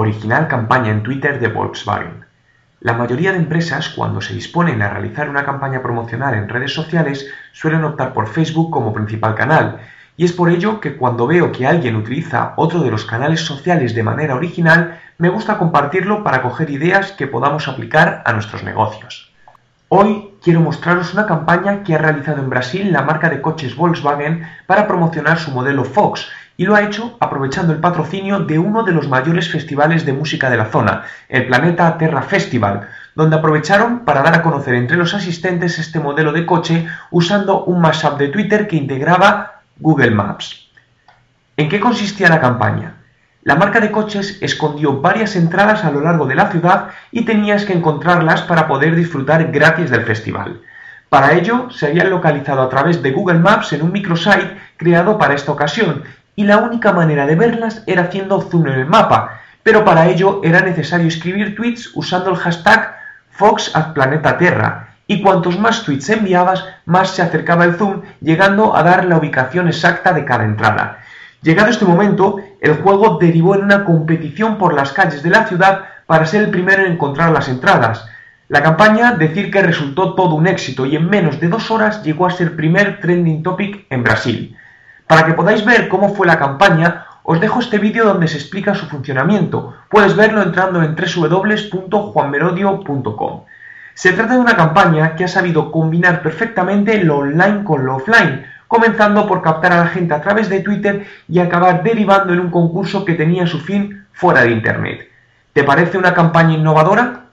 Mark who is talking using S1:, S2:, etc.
S1: Original campaña en Twitter de Volkswagen. La mayoría de empresas, cuando se disponen a realizar una campaña promocional en redes sociales, suelen optar por Facebook como principal canal, y es por ello que cuando veo que alguien utiliza otro de los canales sociales de manera original, me gusta compartirlo para coger ideas que podamos aplicar a nuestros negocios. Hoy quiero mostraros una campaña que ha realizado en Brasil la marca de coches Volkswagen para promocionar su modelo Fox, y lo ha hecho aprovechando el patrocinio de uno de los mayores festivales de música de la zona, el Planeta Terra Festival, donde aprovecharon para dar a conocer entre los asistentes este modelo de coche usando un mashup de Twitter que integraba Google Maps. ¿En qué consistía la campaña? La marca de coches escondió varias entradas a lo largo de la ciudad y tenías que encontrarlas para poder disfrutar gratis del festival. Para ello, se habían localizado a través de Google Maps en un microsite creado para esta ocasión y la única manera de verlas era haciendo zoom en el mapa, pero para ello era necesario escribir tweets usando el hashtag Fox Planeta Terra, y cuantos más tweets enviabas, más se acercaba el zoom, llegando a dar la ubicación exacta de cada entrada. Llegado este momento, el juego derivó en una competición por las calles de la ciudad para ser el primero en encontrar las entradas. La campaña decir que resultó todo un éxito y en menos de dos horas llegó a ser primer trending topic en Brasil. Para que podáis ver cómo fue la campaña, os dejo este vídeo donde se explica su funcionamiento. Puedes verlo entrando en www.juanmerodio.com. Se trata de una campaña que ha sabido combinar perfectamente lo online con lo offline, comenzando por captar a la gente a través de Twitter y acabar derivando en un concurso que tenía su fin fuera de Internet. ¿Te parece una campaña innovadora?